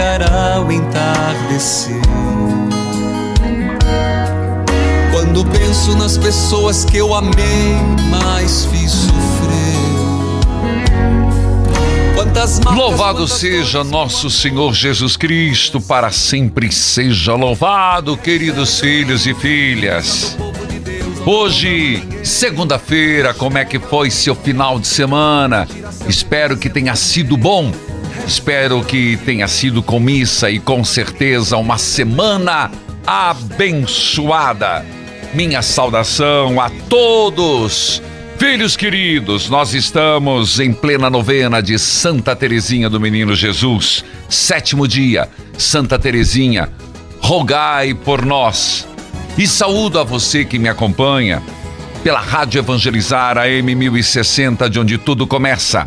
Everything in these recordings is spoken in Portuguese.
Chegará o entardecer. Quando penso nas pessoas que eu amei, mas fiz sofrer. Quantas marcas, Louvado quantas seja nosso Senhor Jesus Cristo, para sempre seja louvado, queridos filhos e filhas. Hoje, segunda-feira, como é que foi seu final de semana? Espero que tenha sido bom. Espero que tenha sido com missa e com certeza uma semana abençoada. Minha saudação a todos. Filhos queridos, nós estamos em plena novena de Santa Teresinha do Menino Jesus. Sétimo dia, Santa Teresinha, rogai por nós. E saúdo a você que me acompanha pela Rádio Evangelizar AM 1060, de onde tudo começa.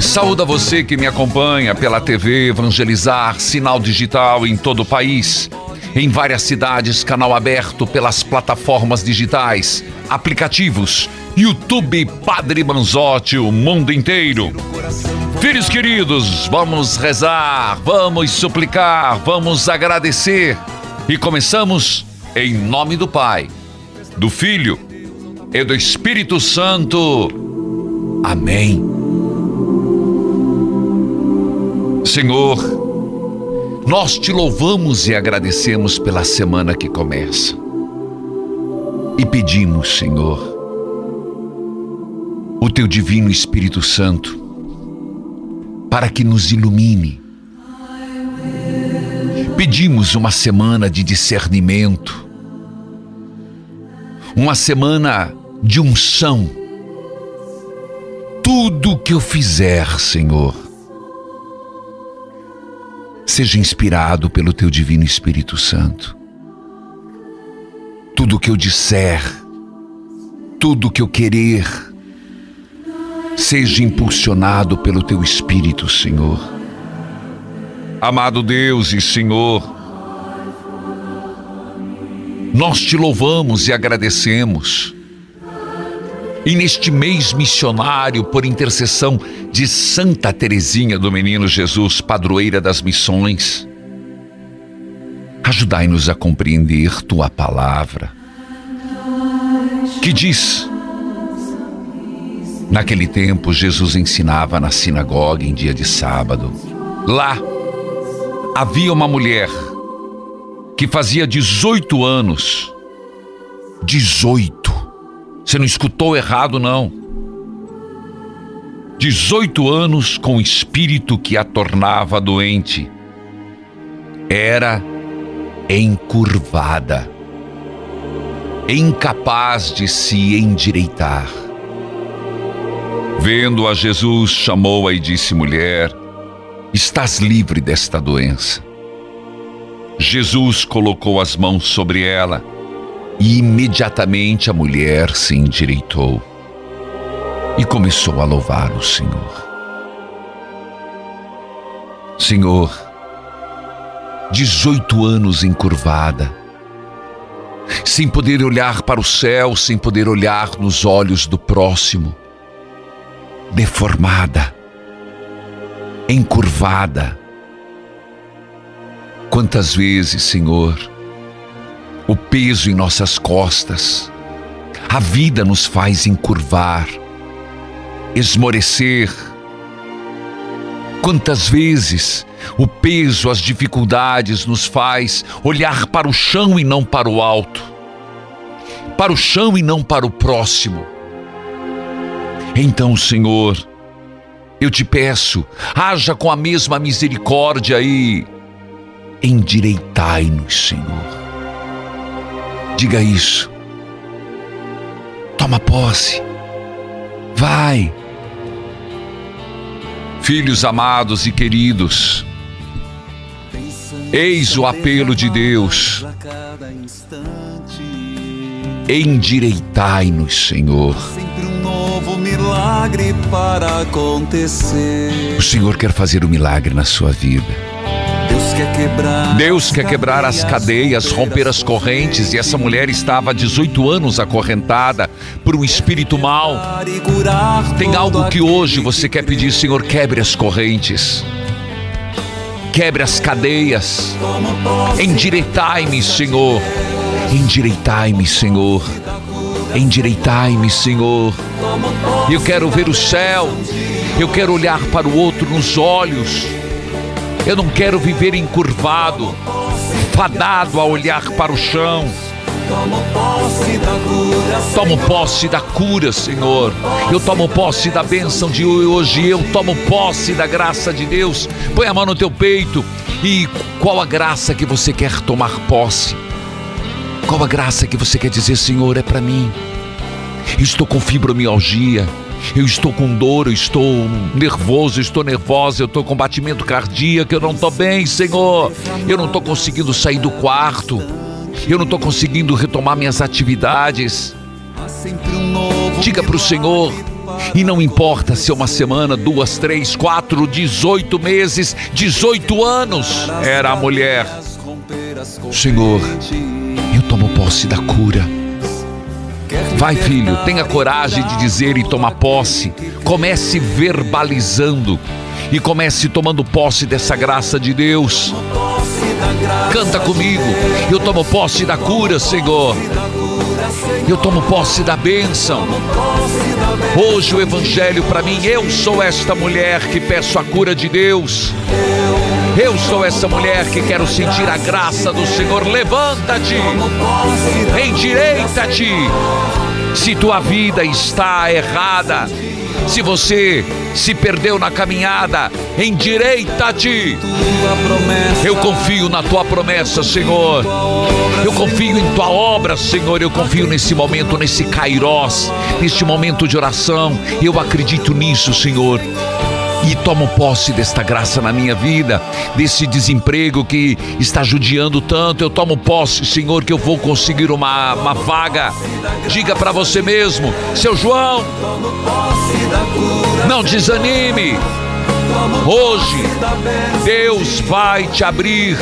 Saúde a você que me acompanha pela TV Evangelizar, sinal digital em todo o país. Em várias cidades, canal aberto pelas plataformas digitais, aplicativos, YouTube Padre Manzotti, o mundo inteiro. Filhos queridos, vamos rezar, vamos suplicar, vamos agradecer. E começamos em nome do Pai, do Filho e do Espírito Santo. Amém. Senhor, nós te louvamos e agradecemos pela semana que começa. E pedimos, Senhor, o teu divino Espírito Santo para que nos ilumine. Pedimos uma semana de discernimento, uma semana de unção. Tudo que eu fizer, Senhor, seja inspirado pelo teu divino Espírito Santo. Tudo que eu disser, tudo que eu querer, seja impulsionado pelo teu Espírito, Senhor. Amado Deus e Senhor, nós te louvamos e agradecemos. E neste mês missionário, por intercessão de Santa Teresinha do Menino Jesus, padroeira das missões, ajudai-nos a compreender tua palavra, que diz: Naquele tempo, Jesus ensinava na sinagoga em dia de sábado. Lá havia uma mulher que fazia 18 anos. 18. Você não escutou errado, não. 18 anos com o espírito que a tornava doente. Era encurvada, incapaz de se endireitar. Vendo a Jesus, chamou-a e disse: Mulher, estás livre desta doença. Jesus colocou as mãos sobre ela e imediatamente a mulher se endireitou e começou a louvar o Senhor. Senhor, 18 anos encurvada, sem poder olhar para o céu, sem poder olhar nos olhos do próximo, deformada, encurvada. Quantas vezes, Senhor, o peso em nossas costas, a vida nos faz encurvar, esmorecer. Quantas vezes o peso, as dificuldades nos faz olhar para o chão e não para o alto, para o chão e não para o próximo. Então, Senhor, eu te peço, haja com a mesma misericórdia e endireitai-nos, Senhor. Diga isso. Toma posse. Vai. Filhos amados e queridos, eis o apelo de Deus. Endireitai-nos, Senhor. Sempre um novo milagre para acontecer. O Senhor quer fazer um milagre na sua vida. Deus quer quebrar. Deus quer quebrar as cadeias, romper as correntes, e essa mulher estava há 18 anos acorrentada por um espírito curar Tem algo que hoje você quer pedir, Senhor, quebre as correntes. Quebre as cadeias. Endireitai-me, Senhor. Endireitai-me, Senhor. Endireitai-me, Senhor. Eu quero ver o céu. Eu quero olhar para o outro nos olhos. Eu não quero viver encurvado, fadado a olhar para o chão. Tomo posse da cura. Tomo posse da cura, Senhor. Eu tomo posse da bênção de hoje. Eu tomo posse da graça de Deus. Põe a mão no teu peito. E qual a graça que você quer tomar posse? Qual a graça que você quer dizer, Senhor, é para mim? Estou com fibromialgia. Eu estou com dor, eu estou nervoso, eu estou nervosa, eu estou com batimento cardíaco, eu não estou bem, Senhor. Eu não estou conseguindo sair do quarto. Eu não estou conseguindo retomar minhas atividades. Diga para o Senhor. E não importa se é uma semana, duas, três, quatro, dezoito meses, dezoito anos. Era a mulher. Senhor, eu tomo posse da cura. Vai, filho, tenha coragem de dizer e tomar posse. Comece verbalizando e comece tomando posse dessa graça de Deus. Canta comigo. Eu tomo posse da cura, Senhor. Eu tomo posse da bênção. Hoje o evangelho para mim, eu sou esta mulher que peço a cura de Deus. Eu sou essa mulher que quero sentir a graça do Senhor. Levanta-te. Endireita-te. Se tua vida está errada, se você se perdeu na caminhada, endireita-te. Eu confio na tua promessa, Senhor. Eu confio em tua obra, Senhor. Eu confio nesse momento, nesse kairós, neste momento de oração. Eu acredito nisso, Senhor. E tomo posse desta graça na minha vida, desse desemprego que está judiando tanto. Eu tomo posse, Senhor, que eu vou conseguir uma, uma vaga. Diga para você mesmo, seu João, não desanime. Hoje, Deus vai te abrir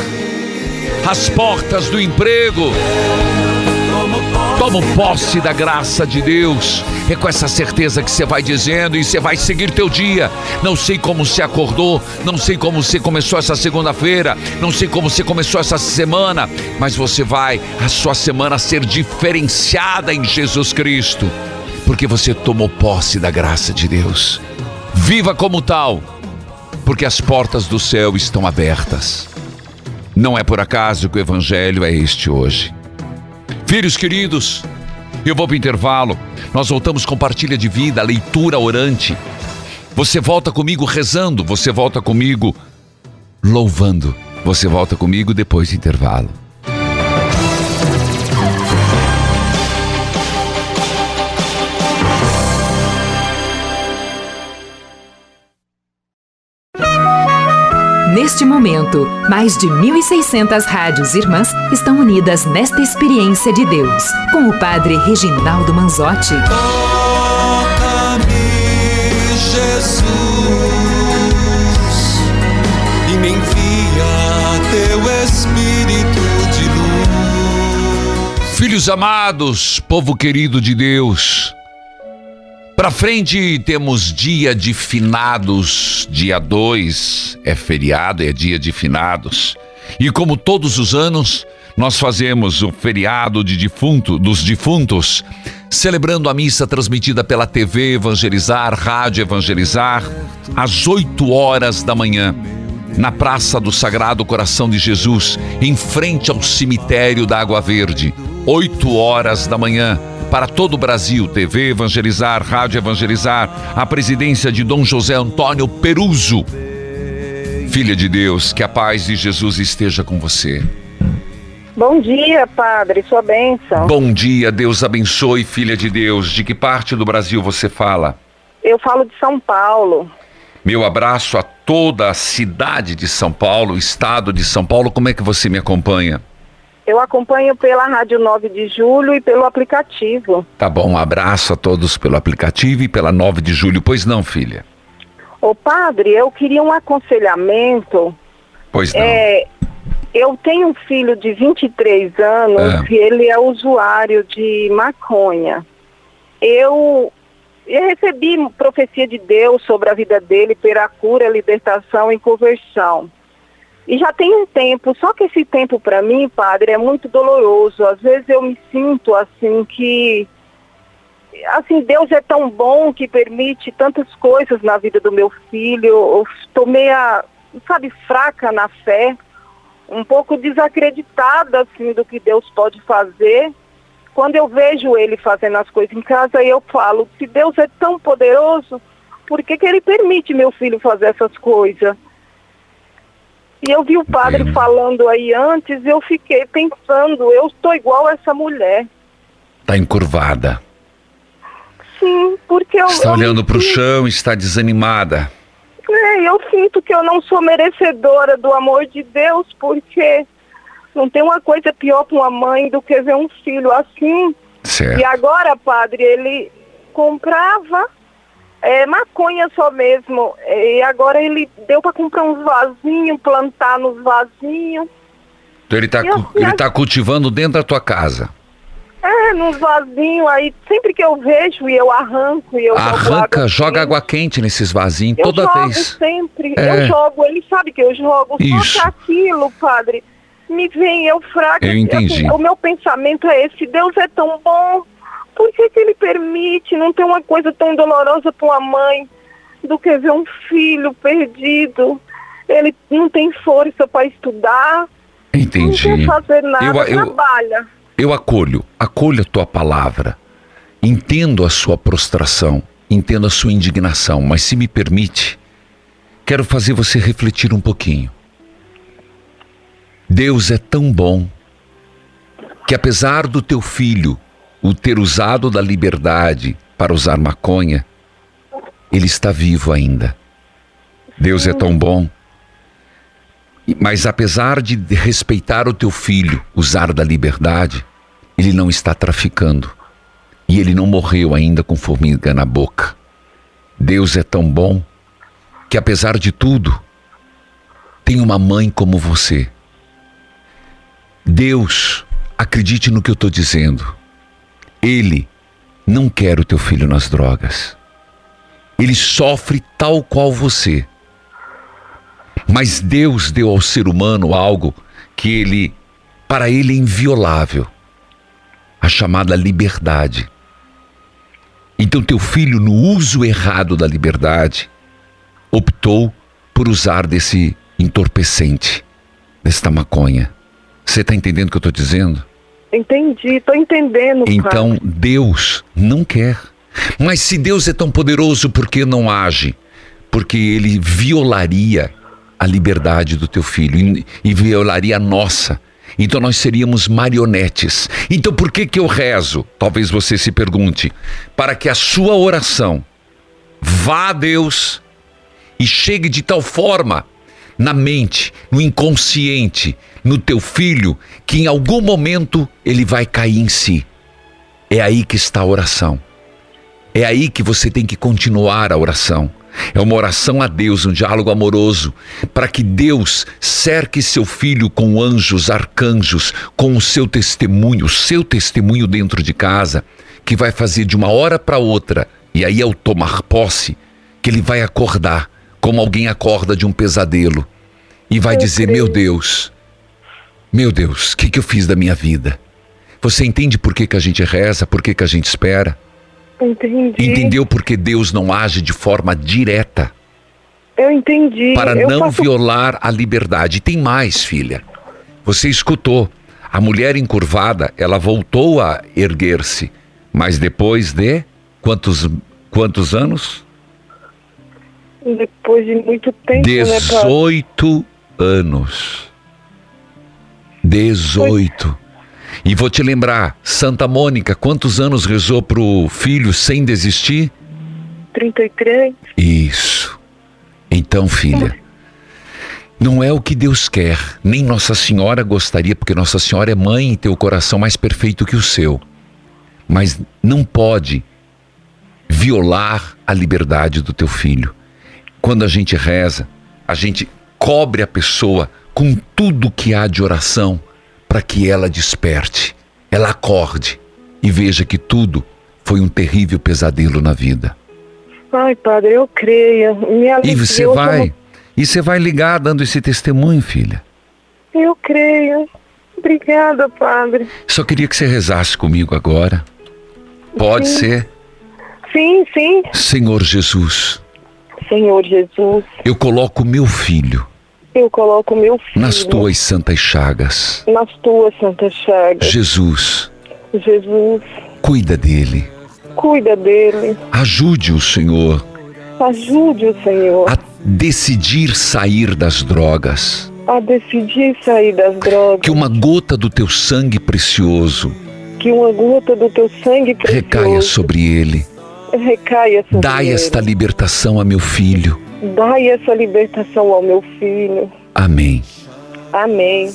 as portas do emprego. Toma posse da graça de Deus. É com essa certeza que você vai dizendo e você vai seguir teu dia. Não sei como você acordou, não sei como você começou essa segunda-feira, não sei como você começou essa semana, mas você vai a sua semana ser diferenciada em Jesus Cristo, porque você tomou posse da graça de Deus. Viva como tal, porque as portas do céu estão abertas. Não é por acaso que o evangelho é este hoje. Filhos queridos, eu vou para o intervalo. Nós voltamos com partilha de vida, leitura orante. Você volta comigo rezando, você volta comigo louvando. Você volta comigo depois do intervalo. Neste momento, mais de 1.600 rádios irmãs estão unidas nesta experiência de Deus, com o Padre Reginaldo Manzotti. Toca-me, Jesus, e me envia teu Espírito de luz. Filhos amados, povo querido de Deus, Pra frente temos dia de finados, dia 2 é feriado, é dia de finados. E como todos os anos, nós fazemos o feriado de defunto, dos defuntos, celebrando a missa transmitida pela TV Evangelizar, Rádio Evangelizar, às 8 horas da manhã, na Praça do Sagrado Coração de Jesus, em frente ao cemitério da Água Verde. 8 horas da manhã para todo o Brasil, TV Evangelizar, Rádio Evangelizar, a presidência de Dom José Antônio Peruso. Filha de Deus, que a paz de Jesus esteja com você. Bom dia, padre, sua bênção. Bom dia, Deus abençoe, filha de Deus. De que parte do Brasil você fala? Eu falo de São Paulo. Meu abraço a toda a cidade de São Paulo, estado de São Paulo. Como é que você me acompanha? Eu acompanho pela Rádio 9 de Julho e pelo aplicativo. Tá bom, um abraço a todos pelo aplicativo e pela 9 de julho. Pois não, filha? Ô padre, eu queria um aconselhamento. Pois não. É, eu tenho um filho de 23 anos É. e ele é usuário de maconha. Eu, eu recebi profecia de Deus sobre a vida dele pela cura, libertação e conversão. E já tem um tempo, só que esse tempo para mim, padre, é muito doloroso. Às vezes eu me sinto assim que assim, Deus é tão bom que permite tantas coisas na vida do meu filho. Eu estou meia, sabe, fraca na fé, um pouco desacreditada assim do que Deus pode fazer. Quando eu vejo ele fazendo as coisas em casa, eu falo, se Deus é tão poderoso, por que, que ele permite meu filho fazer essas coisas? E eu vi o padre falando aí antes, eu fiquei pensando, eu estou igual a essa mulher. Tá encurvada. Sim, porque eu. Está eu olhando para o chão, está desanimada. É, eu sinto que eu não sou merecedora do amor de Deus, porque não tem uma coisa pior para uma mãe do que ver um filho assim. Certo. E agora, padre, ele comprava é, maconha só mesmo. E agora ele deu para comprar uns vasinhos, plantar nos vasinhos. Então ele está Eu- ele tá cultivando dentro da tua casa. É, nos vasinhos aí, sempre que eu vejo e eu arranco e eu Arranca, água joga quente. água quente nesses vasinhos Eu toda jogo vez. sempre, É. eu jogo, ele sabe que eu jogo, Isso. só que aquilo, padre, me vem, eu fraca. Eu entendi. assim, o meu pensamento é esse, Deus é tão bom, por que, que ele permite? Não tem uma coisa tão dolorosa para uma mãe do que ver um filho perdido. Ele não tem força para estudar, não Entendi. quer fazer nada, Eu- eu- trabalha. Eu acolho, acolho a tua palavra. Entendo a sua prostração, entendo a sua indignação, mas se me permite, quero fazer você refletir um pouquinho. Deus é tão bom que apesar do teu filho o ter usado da liberdade para usar maconha, ele está vivo ainda. Deus é tão bom. Mas apesar de respeitar o teu filho, usar da liberdade, ele não está traficando. E ele não morreu ainda com formiga na boca. Deus é tão bom que apesar de tudo, tem uma mãe como você. Deus, acredite no que eu estou dizendo. Ele não quer o teu filho nas drogas. Ele sofre tal qual você. Mas Deus deu ao ser humano algo que ele, para ele é inviolável, a chamada liberdade. Então teu filho, no uso errado da liberdade, optou por usar desse entorpecente, desta maconha. Você está entendendo o que eu estou dizendo? Entendi, tô entendendo, Então padre. Deus não quer. Mas se Deus é tão poderoso, por que não age? Porque ele violaria a liberdade do teu filho e, e violaria a nossa. Então nós seríamos marionetes. Então por que que eu rezo? Talvez você se pergunte. Para que a sua oração vá a Deus e chegue de tal forma na mente, no inconsciente, no teu filho, que em algum momento ele vai cair em si. É aí que está a oração. É aí que você tem que continuar a oração. É uma oração a Deus, um diálogo amoroso, para que Deus cerque seu filho com anjos, arcanjos, com o seu testemunho, o seu testemunho dentro de casa, que vai fazer de uma hora para outra, e aí ao tomar posse, que ele vai acordar, como alguém acorda de um pesadelo, e vai dizer: Meu Deus, meu Deus, o que, que eu fiz da minha vida? Você entende por que, que a gente reza, por que, que a gente espera? Entendi. Entendeu porque Deus não age de forma direta? Eu entendi. Para eu não faço... violar a liberdade. Tem mais, filha. Você escutou. A mulher encurvada, ela voltou a erguer-se. Mas depois de quantos, quantos anos? Depois de muito tempo, 18 né, anos. 18. E vou te lembrar, Santa Mônica, quantos anos rezou pro filho sem desistir? 33. Isso. Então, filha, não é o que Deus quer, nem Nossa Senhora gostaria, porque Nossa Senhora é mãe e tem o coração mais perfeito que o seu. Mas não pode violar a liberdade do teu filho. Quando a gente reza, a gente cobre a pessoa com tudo que há de oração para que ela desperte, ela acorde e veja que tudo foi um terrível pesadelo na vida. Ai, padre, eu creio. Me e você vai, como... e você vai ligar dando esse testemunho, filha. Eu creio. Obrigada, padre. Só queria que você rezasse comigo agora. Pode sim. ser? Sim, sim. Senhor Jesus. Senhor Jesus. Eu coloco meu filho eu coloco meu filho nas tuas santas chagas. Nas tuas santas chagas. Jesus. Jesus. Cuida dele. Cuida dele. Ajude o Senhor. Ajude o Senhor. A decidir sair das drogas. A decidir sair das drogas. Que uma gota do teu sangue precioso. Que uma gota do teu sangue precioso. Recaia sobre ele. Recaia sobre Dai esta libertação a meu filho Dai essa libertação ao meu filho. Amém. Amém.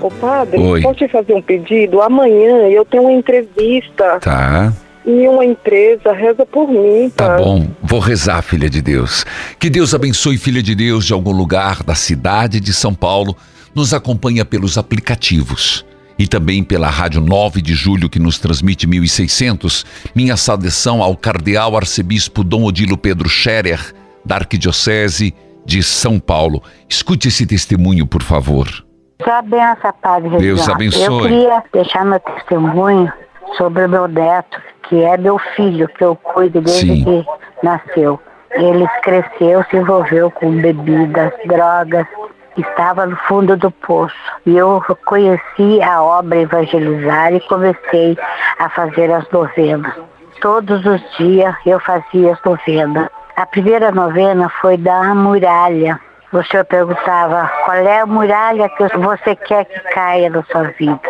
Ô padre, Oi. posso te fazer um pedido? Amanhã eu tenho uma entrevista. Tá. Em uma empresa, reza por mim, Tá padre. bom, vou rezar, filha de Deus. Que Deus abençoe, filha de Deus, de algum lugar da cidade de São Paulo. Nos acompanha pelos aplicativos e também pela Rádio 9 de Julho, que nos transmite 1600. Minha saudação ao Cardeal Arcebispo Dom Odilo Pedro Scherer, da Arquidiocese de São Paulo. Escute esse testemunho, por favor. Benção, Padre Deus abençoe. Eu queria deixar meu testemunho sobre o meu neto, que é meu filho, que eu cuido desde Sim. que nasceu. Ele cresceu, se envolveu com bebidas, drogas, estava no fundo do poço. E eu conheci a obra Evangelizar e comecei a fazer as novenas. Todos os dias eu fazia as novenas. A primeira novena foi da muralha. O senhor perguntava qual é a muralha que você quer que caia na sua vida.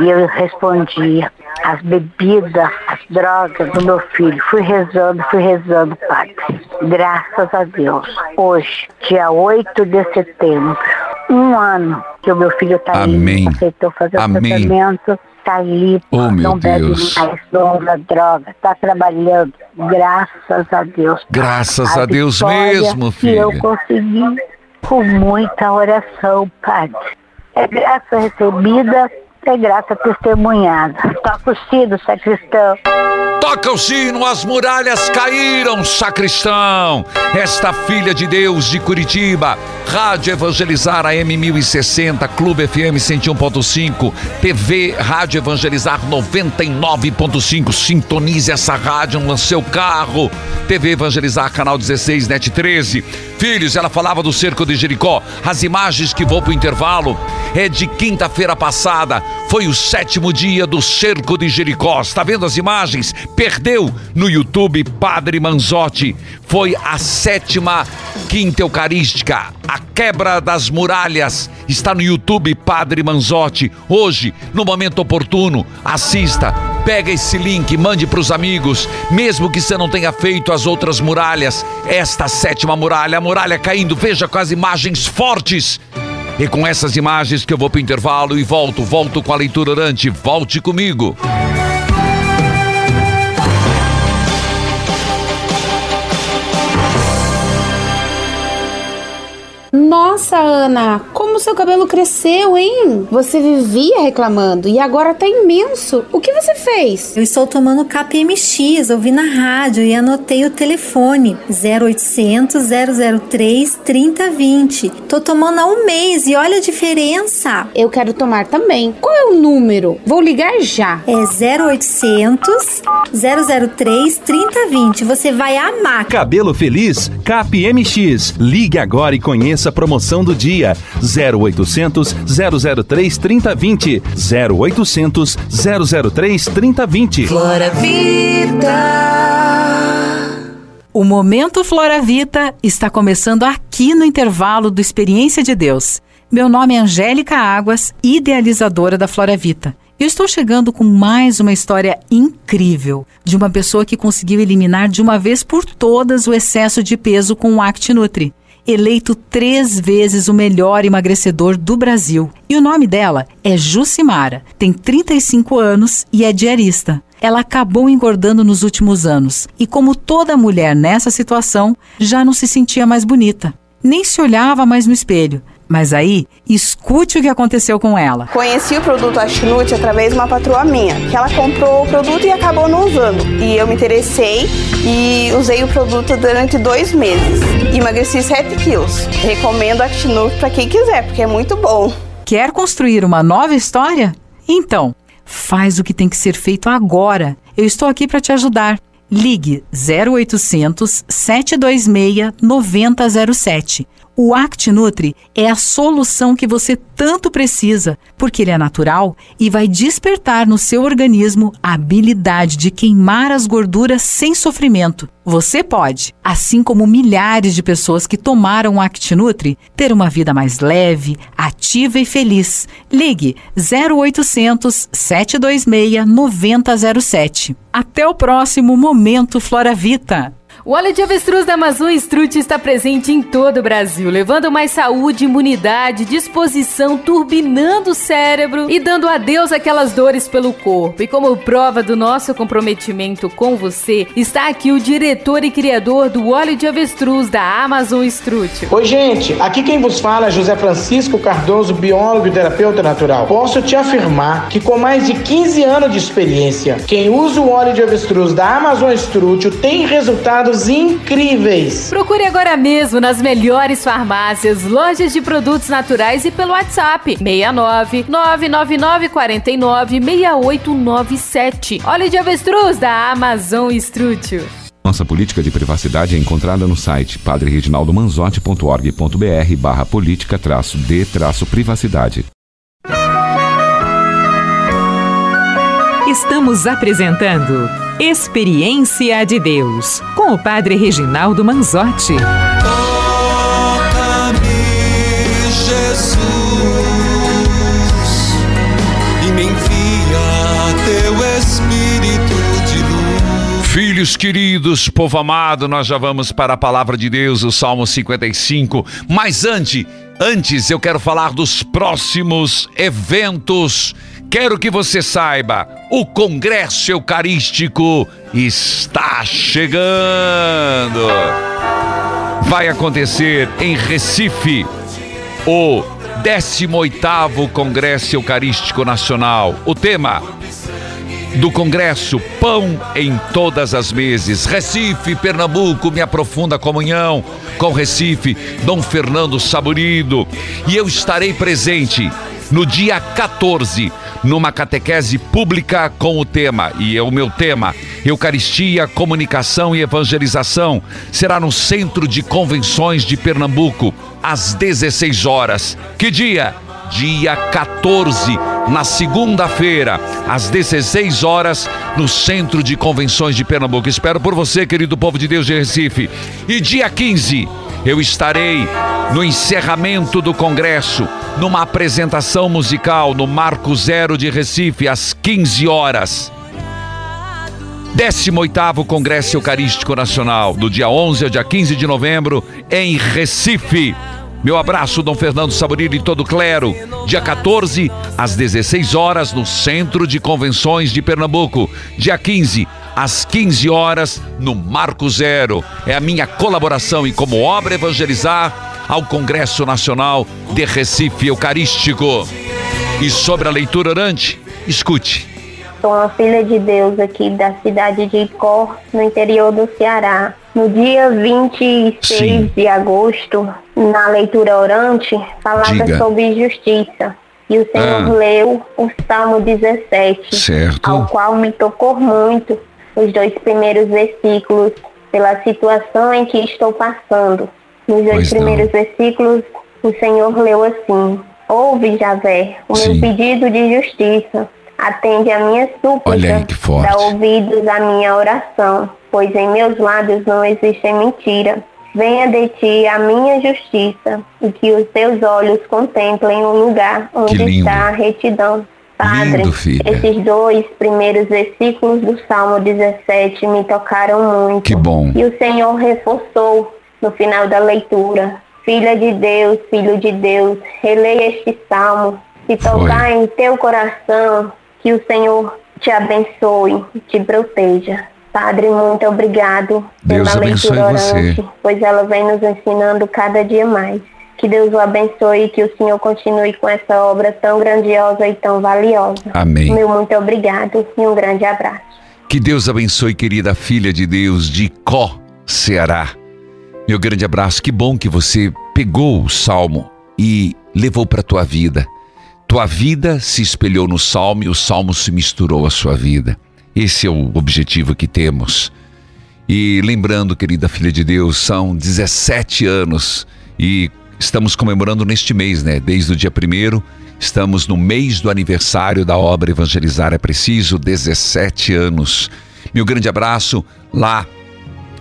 E eu respondia, as bebidas, as drogas do meu filho. Fui rezando, fui rezando, Padre. Graças a Deus. Hoje, dia 8 de setembro, um ano que o meu filho está Amém. aí, aceitou fazer o Amém. tratamento, está limpo, Oh, meu não bebe Deus. mais, não usa droga, está trabalhando. Graças a Deus. Graças a Deus vitória mesmo, Que eu consegui com muita oração, Padre. É graça recebida, é graça testemunhada. Toca o sino, sacristão. Toca o sino, as muralhas caíram, sacristão. Esta filha de Deus de Curitiba, Rádio Evangelizar AM 1060, Clube FM 101.5, TV Rádio Evangelizar 99.5. Sintonize essa rádio no seu carro. TV Evangelizar, canal 16, net 13. Filhos, ela falava do cerco de Jericó. As imagens que vou pro intervalo é de quinta-feira passada. Foi o sétimo dia do cerco de Jericó. Está vendo as imagens? Perdeu no YouTube Padre Manzotti. Foi a sétima quinta eucarística. A quebra das muralhas está no YouTube Padre Manzotti. Hoje, no momento oportuno, assista Pega esse link, mande para os amigos, mesmo que você não tenha feito as outras muralhas. Esta sétima muralha, a muralha caindo, veja com as imagens fortes. E com essas imagens que eu vou para o intervalo e volto, volto com a leitura orante. Volte comigo. Nossa, Ana, como seu cabelo cresceu, hein? Você vivia reclamando e agora tá imenso. O que você fez? Eu estou tomando KPMX, ouvi na rádio e anotei o telefone 0800 003 3020. Tô tomando há um mês e olha a diferença. Eu quero tomar também. Qual é o número? Vou ligar já. É 0800 003 3020. Você vai amar. Cabelo Feliz, KPMX. Ligue agora e conheça a promoção do dia. 0800 003 3020 0800 003 3020 Flora Vida O Momento Flora Vita está começando aqui no intervalo do Experiência de Deus. Meu nome é Angélica Águas, idealizadora da Flora Vita. Eu estou chegando com mais uma história incrível de uma pessoa que conseguiu eliminar de uma vez por todas o excesso de peso com o Act Nutri eleito três vezes o melhor emagrecedor do Brasil. E o nome dela é Jucimara, tem 35 anos e é diarista. Ela acabou engordando nos últimos anos e, como toda mulher nessa situação, já não se sentia mais bonita. Nem se olhava mais no espelho, mas aí, escute o que aconteceu com ela. Conheci o produto Ashnut através de uma patroa minha, que ela comprou o produto e acabou não usando. E eu me interessei e usei o produto durante dois meses. Emagreci 7 quilos. Recomendo Ashnut para quem quiser, porque é muito bom. Quer construir uma nova história? Então, faz o que tem que ser feito agora. Eu estou aqui para te ajudar. Ligue 0800 726 9007 o ActNutri é a solução que você tanto precisa, porque ele é natural e vai despertar no seu organismo a habilidade de queimar as gorduras sem sofrimento. Você pode, assim como milhares de pessoas que tomaram o ActNutri, ter uma vida mais leve, ativa e feliz. Ligue 0800 726 9007. Até o próximo Momento Flora Vita. O óleo de avestruz da Amazon Strut está presente em todo o Brasil, levando mais saúde, imunidade, disposição, turbinando o cérebro e dando adeus àquelas dores pelo corpo. E como prova do nosso comprometimento com você, está aqui o diretor e criador do óleo de avestruz da Amazon Strut. Oi, gente, aqui quem vos fala é José Francisco Cardoso, biólogo e terapeuta natural. Posso te afirmar que com mais de 15 anos de experiência, quem usa o óleo de avestruz da Amazon Strut tem resultado resultados incríveis. Procure agora mesmo nas melhores farmácias, lojas de produtos naturais e pelo WhatsApp 69 999 49 6897. Óleo de avestruz da Amazon Estrútil. Nossa política de privacidade é encontrada no site padrereginaldomanzotti.org.br barra política traço de traço privacidade. Estamos apresentando Experiência de Deus com o Padre Reginaldo Manzotti. Toca-me, Jesus, e me envia teu Espírito de luz. Filhos queridos, povo amado, nós já vamos para a palavra de Deus, o Salmo 55. Mas antes, antes eu quero falar dos próximos eventos Quero que você saiba, o Congresso Eucarístico está chegando. Vai acontecer em Recife o 18º Congresso Eucarístico Nacional. O tema do Congresso Pão em todas as meses. Recife, Pernambuco, minha profunda comunhão com Recife, Dom Fernando Saborido. E eu estarei presente no dia 14 numa catequese pública com o tema, e é o meu tema, Eucaristia, Comunicação e Evangelização, será no Centro de Convenções de Pernambuco, às 16 horas. Que dia? Dia 14, na segunda-feira, às 16 horas, no Centro de Convenções de Pernambuco. Espero por você, querido povo de Deus de Recife. E dia 15, eu estarei no encerramento do congresso, numa apresentação musical no Marco Zero de Recife, às 15 horas. 18º Congresso Eucarístico Nacional, do dia 11 ao dia 15 de novembro, em Recife. Meu abraço, Dom Fernando Saborino e todo clero. Dia 14, às 16 horas, no Centro de Convenções de Pernambuco. Dia 15, às 15 horas, no Marco Zero. É a minha colaboração e como obra evangelizar ao Congresso Nacional de Recife Eucarístico. E sobre a leitura orante, escute. Sou uma filha de Deus aqui da cidade de Icó, no interior do Ceará. No dia 26 Sim. de agosto, na leitura orante, falava Diga. sobre justiça. E o Senhor ah. leu o Salmo 17, certo. ao qual me tocou muito os dois primeiros versículos, pela situação em que estou passando. Nos dois pois primeiros não. versículos, o Senhor leu assim: Ouve, Javé, o Sim. meu pedido de justiça Atende a minha súplica, dá ouvidos à minha oração, pois em meus lábios não existe mentira. Venha de ti a minha justiça, e que os teus olhos contemplem o lugar onde está a retidão. Padre, lindo, esses dois primeiros versículos do Salmo 17 me tocaram muito. Que bom. E o Senhor reforçou no final da leitura. Filha de Deus, filho de Deus, releia este salmo. Se tocar Foi. em teu coração, que o Senhor te abençoe, te proteja. Padre, muito obrigado Deus pela leitura orante, você. pois ela vem nos ensinando cada dia mais. Que Deus o abençoe e que o Senhor continue com essa obra tão grandiosa e tão valiosa. Amém. Meu muito obrigado e um grande abraço. Que Deus abençoe, querida filha de Deus de Có, Ceará. Meu grande abraço. Que bom que você pegou o salmo e levou para a tua vida. Tua vida se espelhou no salmo e o salmo se misturou à sua vida. Esse é o objetivo que temos. E lembrando, querida filha de Deus, são 17 anos e estamos comemorando neste mês, né? Desde o dia primeiro, estamos no mês do aniversário da obra Evangelizar é Preciso, 17 anos. Meu grande abraço lá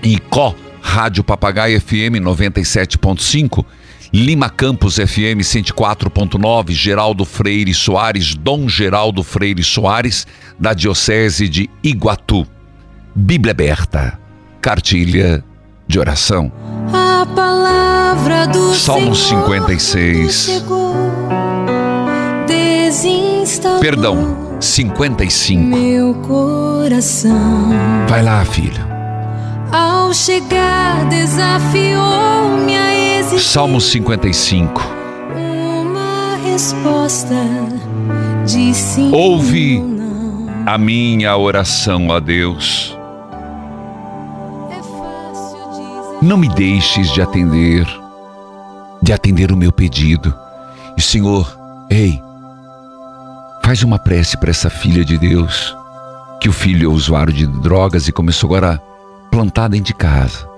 em Có, Rádio Papagaio FM 97.5 Lima Campos FM 104.9, Geraldo Freire Soares, Dom Geraldo Freire Soares, da Diocese de Iguatu. Bíblia aberta, cartilha de oração. A palavra do Salmo 56. Perdão, 55. Meu coração. Vai lá, filho. Ao chegar, desafiou-me a Salmo 55. Uma resposta de sim Ouve a minha oração a Deus. Não me deixes de atender, de atender o meu pedido. E Senhor, ei, faz uma prece para essa filha de Deus, que o filho é usuário de drogas e começou agora plantada dentro de casa.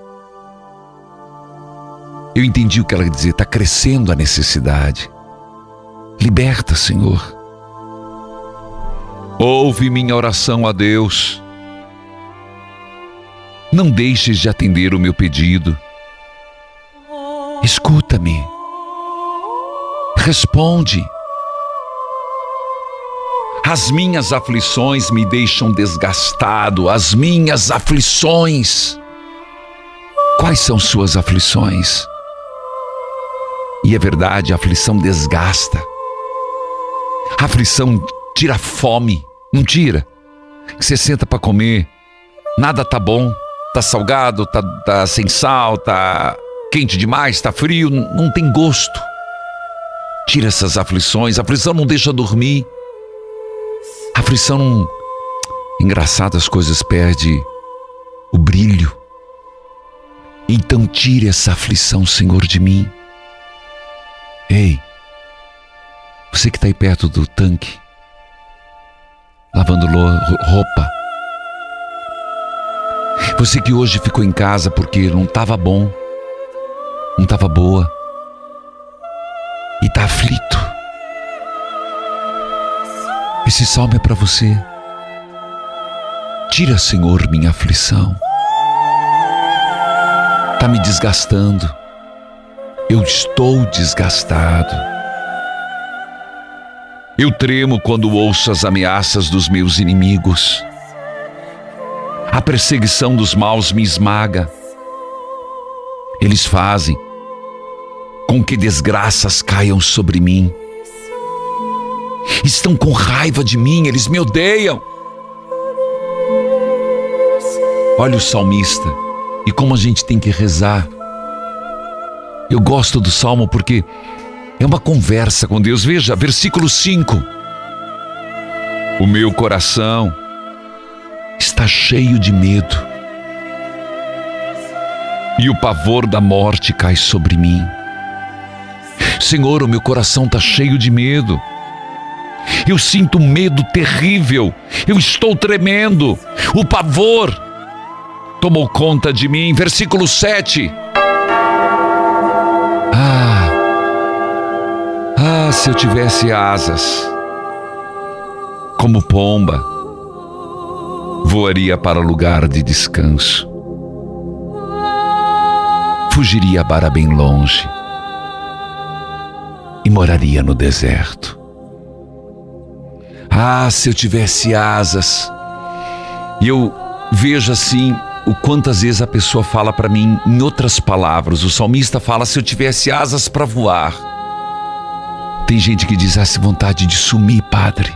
Eu entendi o que ela dizia, está crescendo a necessidade. Liberta, Senhor. Ouve minha oração a Deus. Não deixes de atender o meu pedido. Escuta-me. Responde. As minhas aflições me deixam desgastado, as minhas aflições. Quais são suas aflições? E é verdade, a aflição desgasta. A aflição tira fome, não tira. Você senta para comer, nada tá bom, tá salgado, tá, tá sem sal, tá quente demais, tá frio, não tem gosto. Tira essas aflições, a aflição não deixa dormir. A aflição não. Engraçado, as coisas perdem o brilho. Então tire essa aflição, Senhor, de mim. Ei, você que está aí perto do tanque, lavando roupa. Você que hoje ficou em casa porque não estava bom, não estava boa e está aflito. Esse salmo é para você. Tira, Senhor, minha aflição. Está me desgastando eu estou desgastado. Eu tremo quando ouço as ameaças dos meus inimigos. A perseguição dos maus me esmaga. Eles fazem com que desgraças caiam sobre mim. Estão com raiva de mim, eles me odeiam. Olha o salmista e como a gente tem que rezar. Eu gosto do salmo porque é uma conversa com Deus. Veja, versículo 5. O meu coração está cheio de medo, e o pavor da morte cai sobre mim. Senhor, o meu coração está cheio de medo. Eu sinto medo terrível. Eu estou tremendo. O pavor tomou conta de mim. Versículo 7. Ah, ah, se eu tivesse asas, como pomba, voaria para lugar de descanso. Fugiria para bem longe e moraria no deserto. Ah, se eu tivesse asas. E eu vejo assim o quantas vezes a pessoa fala para mim em outras palavras. O salmista fala se eu tivesse asas para voar. Tem gente que diz ah, vontade de sumir, padre.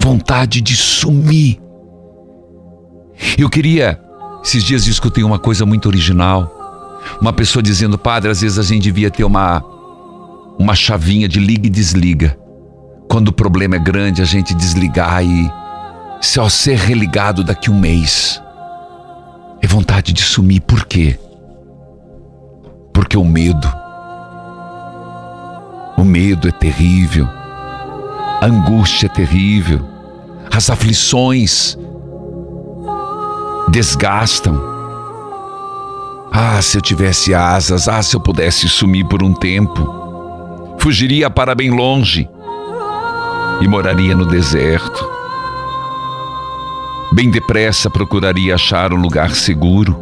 Vontade de sumir. Eu queria, esses dias escutei uma coisa muito original. Uma pessoa dizendo, padre, às vezes a gente devia ter uma uma chavinha de liga e desliga. Quando o problema é grande, a gente desligar e só ser religado daqui um mês. É vontade de sumir, por quê? Porque o medo. O medo é terrível. A angústia é terrível. As aflições desgastam. Ah, se eu tivesse asas, ah, se eu pudesse sumir por um tempo fugiria para bem longe e moraria no deserto. Bem depressa procuraria achar um lugar seguro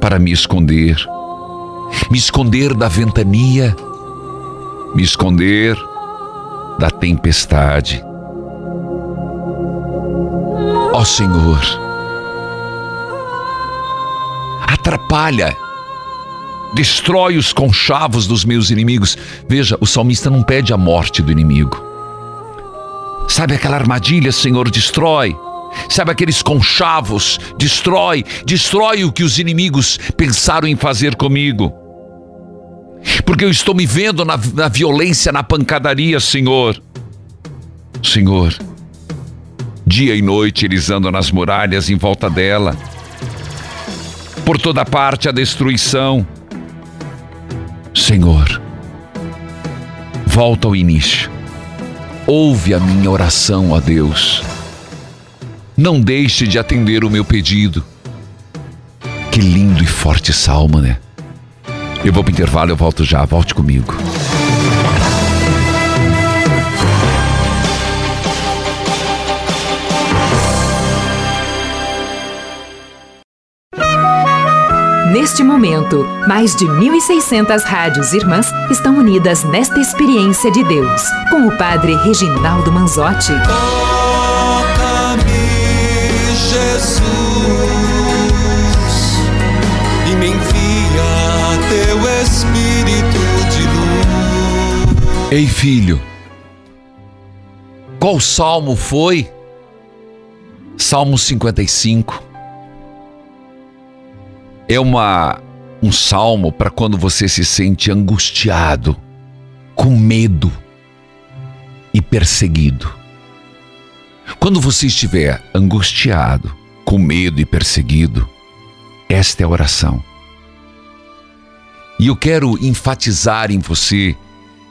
para me esconder. Me esconder da ventania, me esconder da tempestade. Ó Senhor, atrapalha destrói os conchavos dos meus inimigos. Veja, o salmista não pede a morte do inimigo. Sabe aquela armadilha, Senhor, destrói. Sabe aqueles conchavos, destrói, destrói o que os inimigos pensaram em fazer comigo. Porque eu estou me vendo na, na violência, na pancadaria, Senhor. Senhor, dia e noite eles andam nas muralhas em volta dela. Por toda parte a destruição. Senhor, volta ao início. Ouve a minha oração, ó Deus. Não deixe de atender o meu pedido. Que lindo e forte salmo, né? Eu vou para o intervalo, eu volto já. Volte comigo. Neste momento, mais de 1.600 rádios irmãs estão unidas nesta experiência de Deus, com o Padre Reginaldo Manzotti. Toca-me, Jesus, e me envia teu Espírito de luz. Ei, filho, qual salmo foi? Salmo 55 é uma um salmo para quando você se sente angustiado, com medo e perseguido. Quando você estiver angustiado, com medo e perseguido, esta é a oração. E eu quero enfatizar em você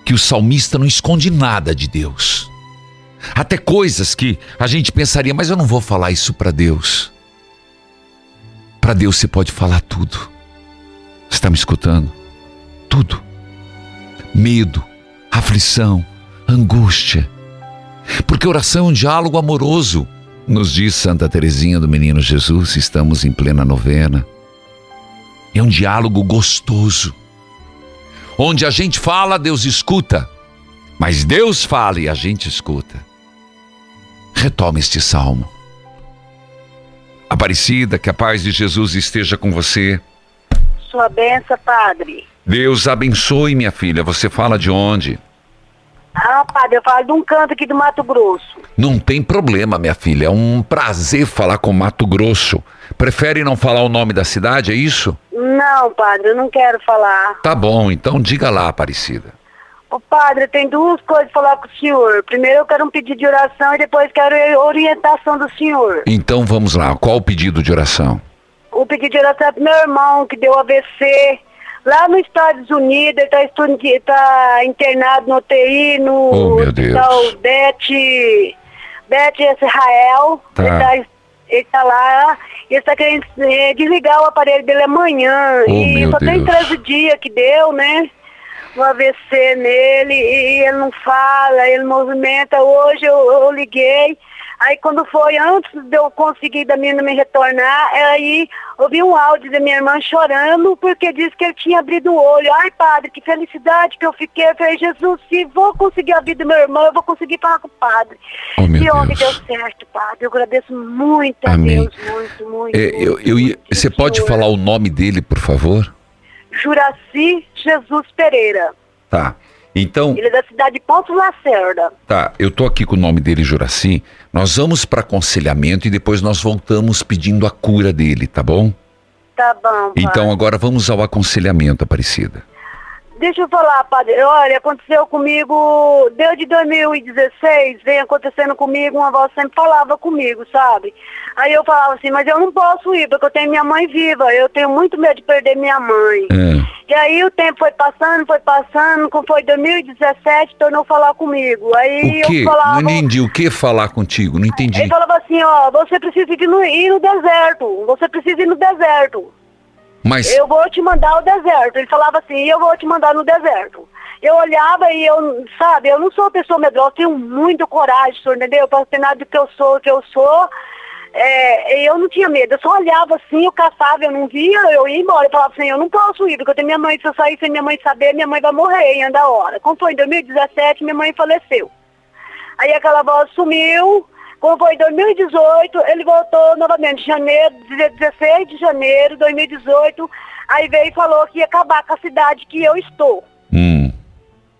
que o salmista não esconde nada de Deus. Até coisas que a gente pensaria, mas eu não vou falar isso para Deus. Para Deus você pode falar tudo. Você está me escutando? Tudo. Medo, aflição, angústia. Porque oração é um diálogo amoroso. Nos diz Santa Teresinha do Menino Jesus, estamos em plena novena. É um diálogo gostoso. Onde a gente fala, Deus escuta. Mas Deus fala e a gente escuta. Retoma este salmo. Aparecida, que a paz de Jesus esteja com você. Sua benção, padre. Deus abençoe, minha filha. Você fala de onde? Ah, padre, eu falo de um canto aqui do Mato Grosso. Não tem problema, minha filha. É um prazer falar com Mato Grosso. Prefere não falar o nome da cidade, é isso? Não, padre, eu não quero falar. Tá bom, então diga lá, Aparecida. Ô, padre, tem duas coisas pra falar com o senhor. Primeiro eu quero um pedido de oração e depois quero a orientação do senhor. Então vamos lá. Qual o pedido de oração? O pedido de oração é pro meu irmão que deu AVC. Lá nos Estados Unidos, ele tá, estu- tá internado no UTI, no Oh, hospital Beth, Beth Israel. Tá. Ele, tá, ele tá lá, ele está querendo eh, desligar o aparelho dele amanhã. Oh, e só tem Deus. 13 dias que deu, né? Um AVC nele, e ele não fala, ele movimenta. Hoje eu, eu liguei. Aí quando foi, antes de eu conseguir da menina me retornar, aí ouvi um áudio da minha irmã chorando porque disse que ele tinha abrido o olho. Ai, padre, que felicidade que eu fiquei. Eu falei, Jesus, se vou conseguir a vida do meu irmão, eu vou conseguir falar com o padre. Oh, meu e Deus. deu certo, padre. Eu agradeço muito a Amém. Deus, muito, muito. É, eu, eu ia- você pode falar o nome dele, por favor? Juraci Jesus Pereira. Tá. Então, Ele é da cidade de Ponto Lacerda. tá, eu tô aqui com o nome dele, Juraci. Nós vamos para aconselhamento e depois nós voltamos pedindo a cura dele, tá bom? Tá bom, padre. Então agora vamos ao aconselhamento, Aparecida. Deixa eu falar, padre. Olha, aconteceu comigo, desde 2016, vem acontecendo comigo, uma voz sempre falava comigo, sabe? Aí eu falava assim, mas eu não posso ir, porque eu tenho minha mãe viva, eu tenho muito medo de perder minha mãe. E aí o tempo foi passando, foi passando, quando foi 2017, tornou a falar comigo. Aí O quê? eu Não falava. entendi. O que falar contigo? Não entendi. Ele falava assim, ó, você precisa ir no, ir no deserto, você precisa ir no deserto. Mas Eu vou te mandar ao deserto. Ele falava assim, eu vou te mandar no deserto. Eu olhava e eu, sabe, eu não sou uma pessoa medrosa, tenho muito coragem, senhor, entendeu? Para ter nada do que eu sou, que eu sou. É, eu não tinha medo, eu só olhava assim, eu caçava, eu não via, eu ia embora. Eu falava assim, eu não posso ir, porque eu tenho minha mãe, se eu sair sem minha mãe saber, minha mãe vai morrer ainda a hora. Como foi em 2017, minha mãe faleceu. Aí aquela voz sumiu. Quando foi em 2018, ele voltou novamente, janeiro, 16 de janeiro de 2018. Aí veio e falou que ia acabar com a cidade que eu estou. Hum.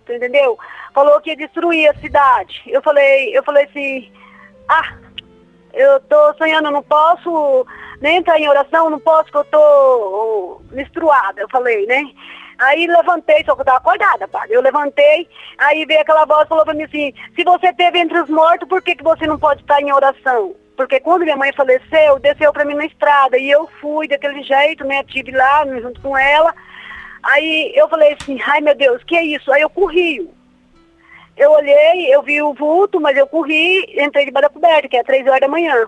Entendeu? Falou que ia destruir a cidade. Eu falei, eu falei assim, ah, eu tô sonhando, não posso nem entrar em oração, não posso que eu tô uh, menstruada, eu falei, né? Aí levantei, só que eu tava acordada, padre. Eu levantei, aí veio aquela voz e falou pra mim assim, se você teve entre os mortos, por que, que você não pode estar em oração? Porque quando minha mãe faleceu, desceu pra mim na estrada e eu fui daquele jeito, né? Tive lá junto com ela. Aí eu falei assim, ai meu Deus, que é isso? Aí eu corri. Eu olhei, eu vi o vulto, mas eu corri, entrei debaixo da coberta, que é três horas da manhã.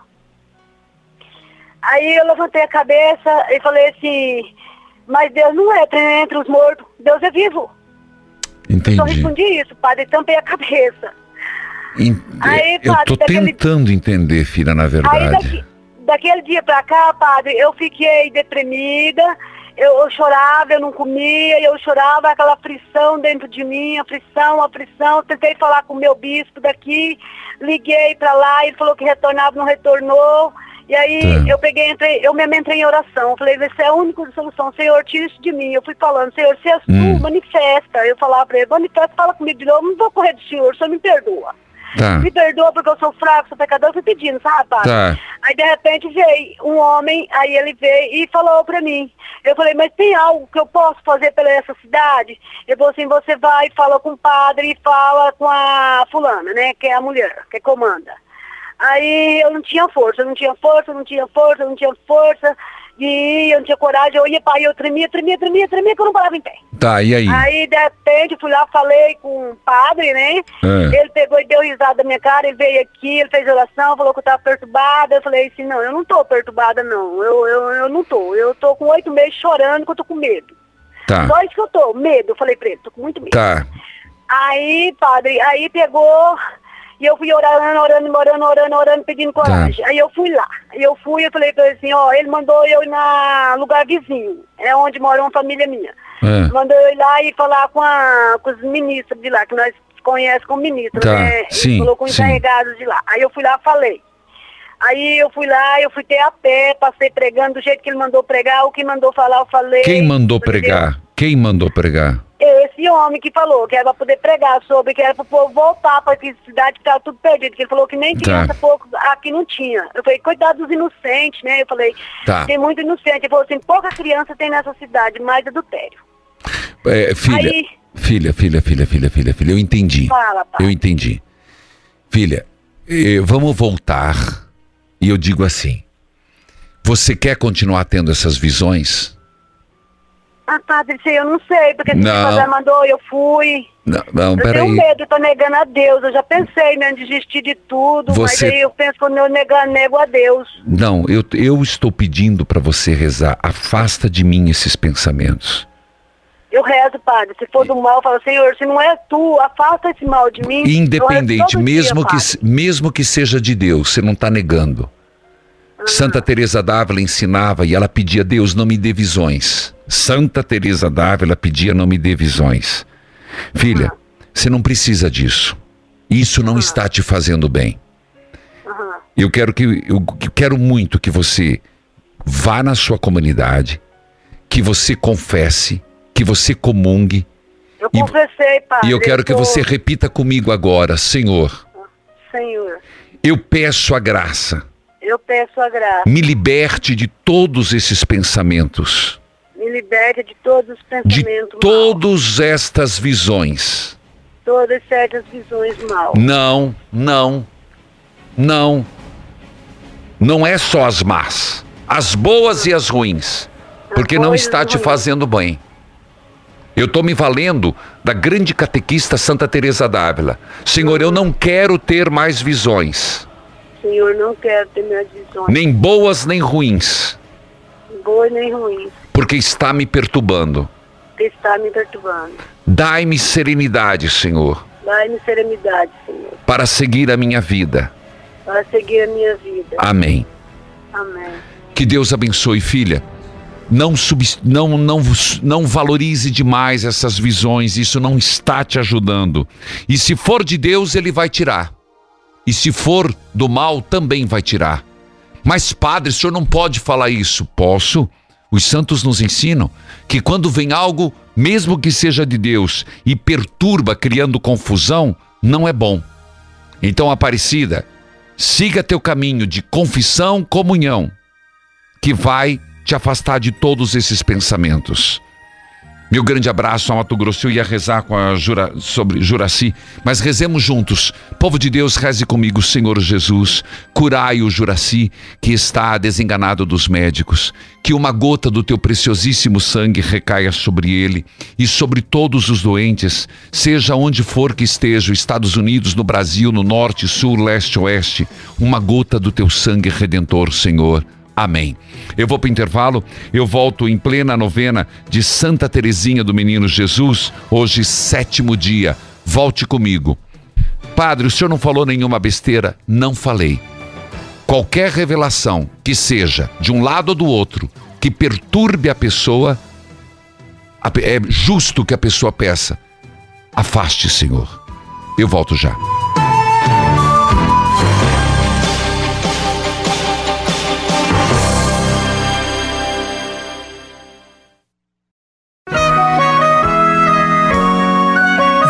Aí eu levantei a cabeça e falei assim, mas Deus não é entre os mortos, Deus é vivo. Entendi. Só respondi isso, padre, tampei a cabeça. En- Aí, eu padre, tô daquele- tentando entender, filha, na Aí verdade. daqui, daquele dia pra cá, padre, eu fiquei deprimida, eu, eu chorava, eu não comia, eu chorava, aquela aflição dentro de mim, aflição, aflição. Tentei falar com o meu bispo daqui, liguei pra lá, ele falou que retornava, não retornou. E aí Tá. eu peguei, entrei, eu mesmo entrei em oração. Eu Falei, essa é a única solução. Senhor, tira isso de mim. Eu fui falando, Senhor, se és Hum. tu, manifesta. Eu falava pra ele, manifesta, fala comigo de novo, não vou correr do Senhor, o Senhor me perdoa. Tá. Me perdoa porque eu sou fraco, sou pecador, eu fui pedindo, sabe? Tá. Aí de repente veio um homem, aí ele veio e falou pra mim. Eu falei, mas tem algo que eu posso fazer pela essa cidade? Ele falou assim, você vai, fala com o padre e fala com a fulana, né? Que é a mulher, que comanda. Aí eu não tinha força, eu não tinha força, eu não tinha força, eu não tinha força ir, eu não tinha coragem, eu ia para eu tremia, tremia, tremia, tremia, que eu não parava em pé. Tá, e aí? Aí, de repente, fui lá, falei com o padre, né? É. Ele pegou e deu risada da minha cara, ele veio aqui, ele fez oração, falou que eu tava perturbada. Eu falei assim, não, eu não tô perturbada, não. Eu, eu, eu não tô. Eu tô com oito meses chorando que eu tô com medo. Tá. Só isso que eu tô, medo. Eu falei pra ele, tô com muito medo. Tá. Aí, padre, aí pegou e eu fui orando, orando, orando, orando, orando, pedindo coragem. Aí eu fui lá. Aí eu fui, eu falei pra ele assim, ó, ele mandou eu ir na lugar vizinho, é onde mora uma família minha. É. Mandou eu ir lá e falar com, a, com os ministros de lá, que nós conhecemos como ministro, Tá, né? Ele sim, falou com os encarregados de lá. Aí eu fui lá e falei. Aí eu fui lá, eu fui ter a pé, passei pregando do jeito que ele mandou pregar, o que mandou falar, eu falei. Quem mandou pregar? Quem mandou pregar? Esse homem que falou que era pra poder pregar sobre, que era pro povo voltar pra que cidade que tava tudo perdido, que ele falou que nem Tá. criança pouco aqui não tinha. Eu falei, coitado dos inocentes, né? Eu falei, Tá. tem muito inocente. Ele falou assim, pouca criança tem nessa cidade, mais adultério. É, filha, Aí- filha, filha, filha, filha, filha, filha, eu entendi. Fala. Eu entendi. Filha, eh, vamos voltar. E eu digo assim: você quer continuar tendo essas visões? Ah, padre, isso aí eu não sei, porque se o padre mandou, eu fui. Não, não eu tenho medo, eu tô negando a Deus. Eu já pensei mesmo em desistir de tudo, Você- mas aí eu penso quando eu negar, nego a Deus. Não, eu, eu estou pedindo para você rezar. Afasta de mim esses pensamentos. Eu rezo, padre. Se for do mal, eu falo, Senhor, se não é tu, afasta esse mal de mim. Independente, mesmo, dia, que, padre. mesmo que seja de Deus, você não está negando. Santa Teresa d'Ávila ensinava e ela pedia Deus não me dê visões. Santa Teresa d'Ávila pedia não me dê visões. Filha, você não precisa disso. Isso não está te fazendo bem. Eu quero que eu quero muito que você vá na sua comunidade, que você confesse, que você comungue. Eu confessei, padre. E eu quero que tô- você repita comigo agora, Senhor, Senhor, eu peço a graça. Eu peço a graça. Me liberte de todos esses pensamentos, Me liberte de todos os de pensamentos todas estas visões. todas certas visões mal. Não, não, não. Não é só as más, as boas e as ruins, porque não está te ruins. fazendo bem. Eu estou me valendo da grande catequista Santa Teresa d'Ávila. Senhor, eu não quero ter mais visões, Senhor, não quero ter minhas visões, nem boas nem ruins, boas nem ruins, porque está me perturbando. está me perturbando. Dai-me serenidade, Senhor, Dai-me serenidade, Senhor, para seguir a minha vida. para seguir a minha vida. Amém. Amém. Que Deus abençoe, filha. Não, subs- não, não, não valorize demais essas visões, isso não está te ajudando. E se for de Deus, Ele vai tirar. E se for do mal, também vai tirar. Mas, padre, o senhor não pode falar isso. Posso? Os santos nos ensinam que quando vem algo, mesmo que seja de Deus, e perturba, criando confusão, não é bom. Então, Aparecida, siga teu caminho de confissão, comunhão, que vai te afastar de todos esses pensamentos. Meu grande abraço ao Mato Grosso. Eu ia rezar com a Jura, sobre Juraci, mas rezemos juntos. Povo de Deus, reze comigo, Senhor Jesus. Curai o Juraci, que está desenganado dos médicos. Que uma gota do teu preciosíssimo sangue recaia sobre ele e sobre todos os doentes, seja onde for que esteja, Estados Unidos, no Brasil, no norte, sul, leste, oeste. Uma gota do teu sangue redentor, Senhor. Amém. Eu vou para o intervalo, eu volto em plena novena de Santa Teresinha do Menino Jesus, hoje, sétimo dia. Volte comigo. Padre, o senhor não falou nenhuma besteira? Não falei. Qualquer revelação que seja de um lado ou do outro, que perturbe a pessoa, é justo que a pessoa peça: afaste, Senhor. Eu volto já.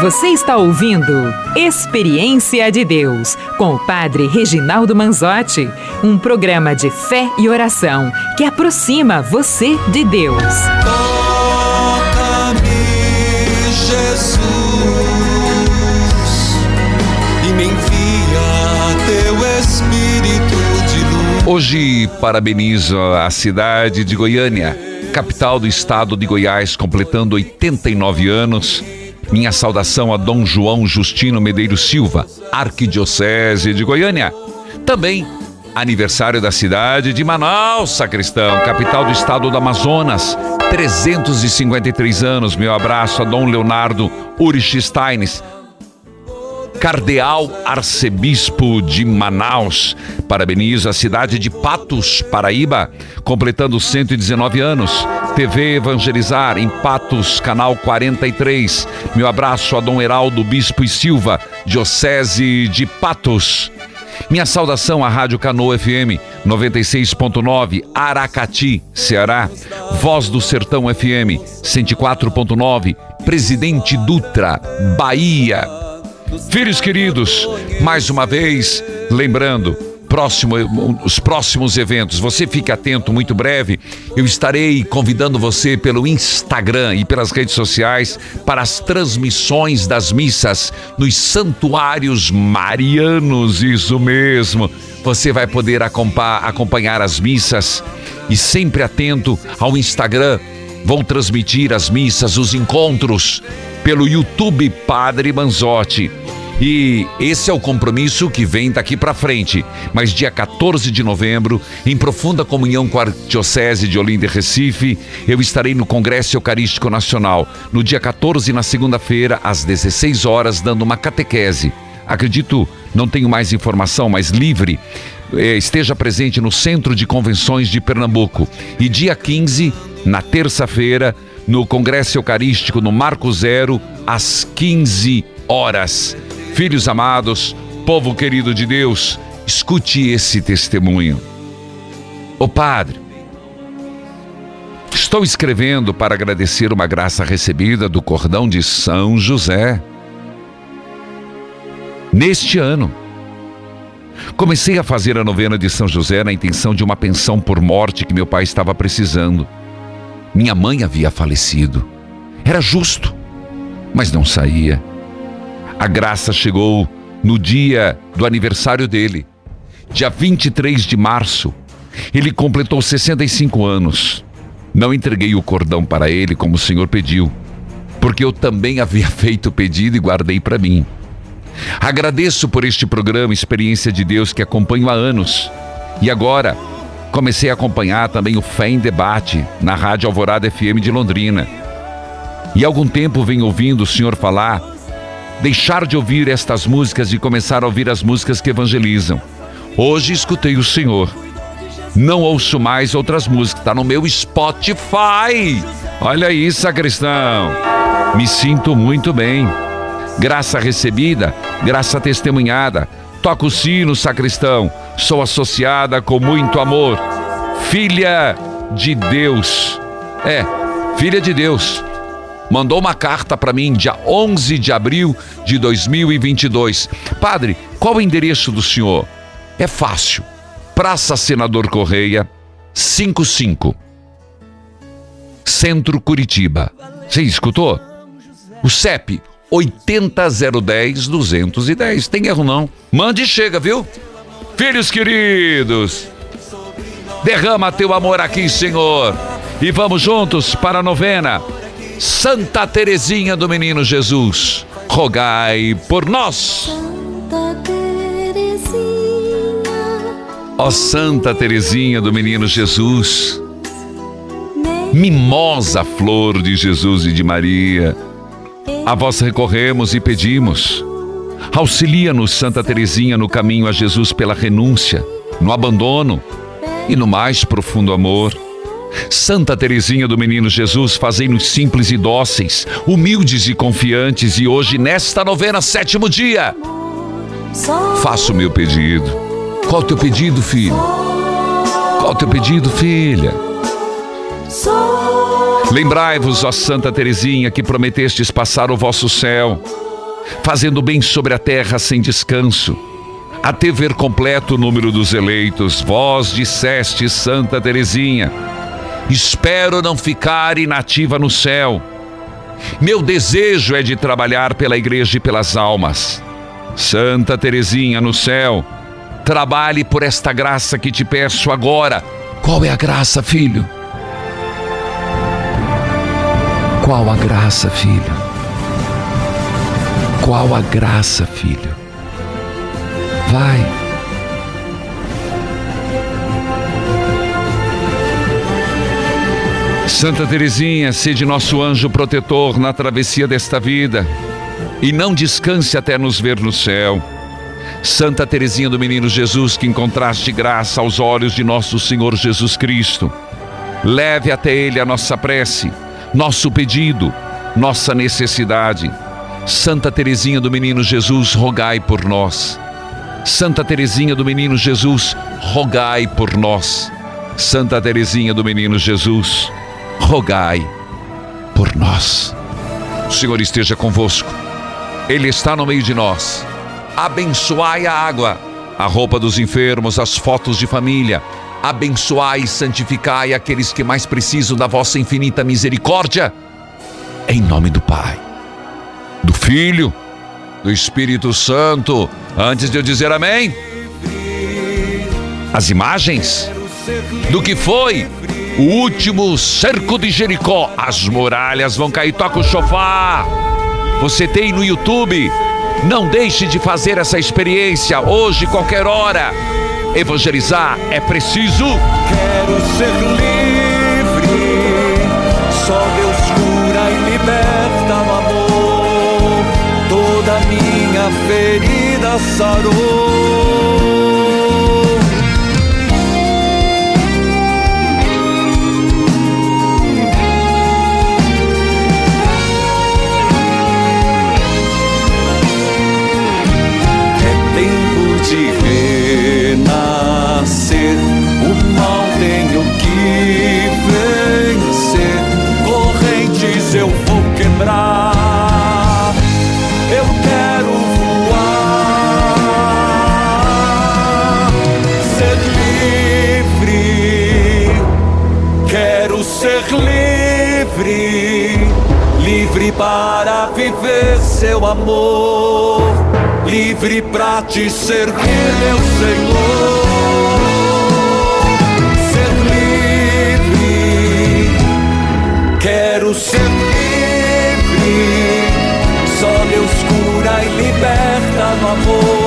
Você está ouvindo Experiência de Deus com o Padre Reginaldo Manzotti, um programa de fé e oração que aproxima você de Deus. Toca-me, Jesus, e me envia teu Espírito de luz. Hoje parabenizo a cidade de Goiânia, capital do estado de Goiás, completando 89 anos. Minha saudação a Dom João Justino Medeiros Silva, Arquidiocese de Goiânia. Também aniversário da cidade de Manaus, sacristão, capital do estado do Amazonas. 353 anos. Meu abraço a Dom Leonardo Urich Steines, Cardeal Arcebispo de Manaus. Parabenizo a cidade de Patos, Paraíba, completando 119 anos. TV Evangelizar em Patos, canal 43. Meu abraço a Dom Heraldo Bispo e Silva, Diocese de Patos. Minha saudação à Rádio Canoa FM 96.9, Aracati, Ceará. Voz do Sertão FM 104.9, Presidente Dutra, Bahia. Filhos queridos, mais uma vez, lembrando, próximo, os próximos eventos. Você fique atento, muito breve. Eu estarei convidando você pelo Instagram e pelas redes sociais para as transmissões das missas nos santuários marianos. Isso mesmo. Você vai poder acompanhar as missas e sempre atento ao Instagram. Vão transmitir as missas, os encontros pelo YouTube Padre Manzotti. E esse é o compromisso que vem daqui para frente. Mas dia 14 de novembro, em profunda comunhão com a Diocese de Olinda e Recife, eu estarei no Congresso Eucarístico Nacional, no dia 14, na segunda-feira, às 16 horas, dando uma catequese. Acredito, não tenho mais informação, mas livre. Eh, esteja presente no Centro de Convenções de Pernambuco. E dia 15, na terça-feira, no Congresso Eucarístico no Marco Zero, às 15 horas. Filhos amados, povo querido de Deus, escute esse testemunho. Ô Padre, estou escrevendo para agradecer uma graça recebida do cordão de São José. Neste ano, comecei a fazer a novena de São José na intenção de uma pensão por morte que meu pai estava precisando. Minha mãe havia falecido. Era justo, mas não saía. A graça chegou no dia do aniversário dele, dia 23 de março. Ele completou 65 anos. Não entreguei o cordão para ele como o Senhor pediu, porque eu também havia feito o pedido e guardei para mim. Agradeço por este programa Experiência de Deus que acompanho há anos. E agora, comecei a acompanhar também o Fé em Debate na Rádio Alvorada FM de Londrina. E há algum tempo venho ouvindo o senhor falar deixar de ouvir estas músicas e começar a ouvir as músicas que evangelizam. Hoje escutei o Senhor. Não ouço mais outras músicas, está no meu Spotify. Olha aí, sacristão. Me sinto muito bem. Graça recebida, graça testemunhada. Toco o sino, sacristão. Sou associada com muito amor. Filha de Deus. É, filha de Deus mandou uma carta para mim dia 11 de abril de 2022. Padre, qual o endereço do senhor? É fácil. Praça Senador Correia, 55. Centro Curitiba. Você escutou? O CEP 80010 210. Tem erro não. Mande e chega, viu? Filhos queridos, derrama teu amor aqui, Senhor. E vamos juntos para a novena Santa Teresinha do Menino Jesus, rogai por nós. Santa Teresinha. Ó Santa Teresinha do Menino Jesus, mimosa flor de Jesus e de Maria, a vós recorremos e pedimos. Auxilia-nos, Santa Teresinha, no caminho a Jesus pela renúncia, no abandono e no mais profundo amor. Santa Teresinha do Menino Jesus, fazei-nos simples e dóceis, humildes e confiantes, e hoje, nesta novena, sétimo dia, faço o meu pedido. Qual o teu pedido, filho? Qual o teu pedido, filha? Lembrai-vos, ó Santa Teresinha, que prometestes passar o vosso céu, fazendo bem sobre a terra sem descanso, até ver completo o número dos eleitos. Vós disseste, Santa Teresinha, Espero não ficar inativa no céu. Meu desejo é de trabalhar pela igreja e pelas almas. Santa Teresinha no céu, trabalhe por esta graça que te peço agora. Qual é a graça, filho? Qual a graça, filho? Qual a graça, filho? Vai. Santa Teresinha, sede nosso anjo protetor na travessia desta vida e não descanse até nos ver no céu. Santa Teresinha do Menino Jesus, que encontraste graça aos olhos de nosso Senhor Jesus Cristo, leve até Ele a nossa prece, nosso pedido, nossa necessidade. Santa Teresinha do Menino Jesus, rogai por nós. Santa Teresinha do Menino Jesus, rogai por nós. Santa Teresinha do Menino Jesus, rogai por nós. O Senhor esteja convosco. Ele está no meio de nós. Abençoai a água, a roupa dos enfermos, as fotos de família. Abençoai e santificai aqueles que mais precisam da vossa infinita misericórdia. Em nome do Pai, do Filho, do Espírito Santo. Antes de eu dizer amém, as imagens do que foi o último cerco de Jericó. As muralhas vão cair, toca o chofar. Você tem no YouTube. Não deixe de fazer essa experiência hoje, qualquer hora. Evangelizar é preciso. Quero ser livre, só Deus cura e liberta no amor. Toda minha ferida sarou. Vencer. Correntes eu vou quebrar. Eu quero voar. Ser livre. Quero ser livre. Livre para viver seu amor. Livre para te servir, meu Senhor. Ser livre. Só Deus cura e liberta no amor.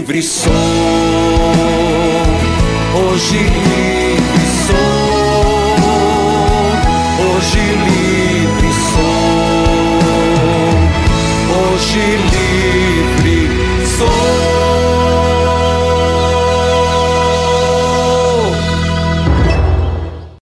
Livre sou. Hoje livre sou. Hoje livre sou. Hoje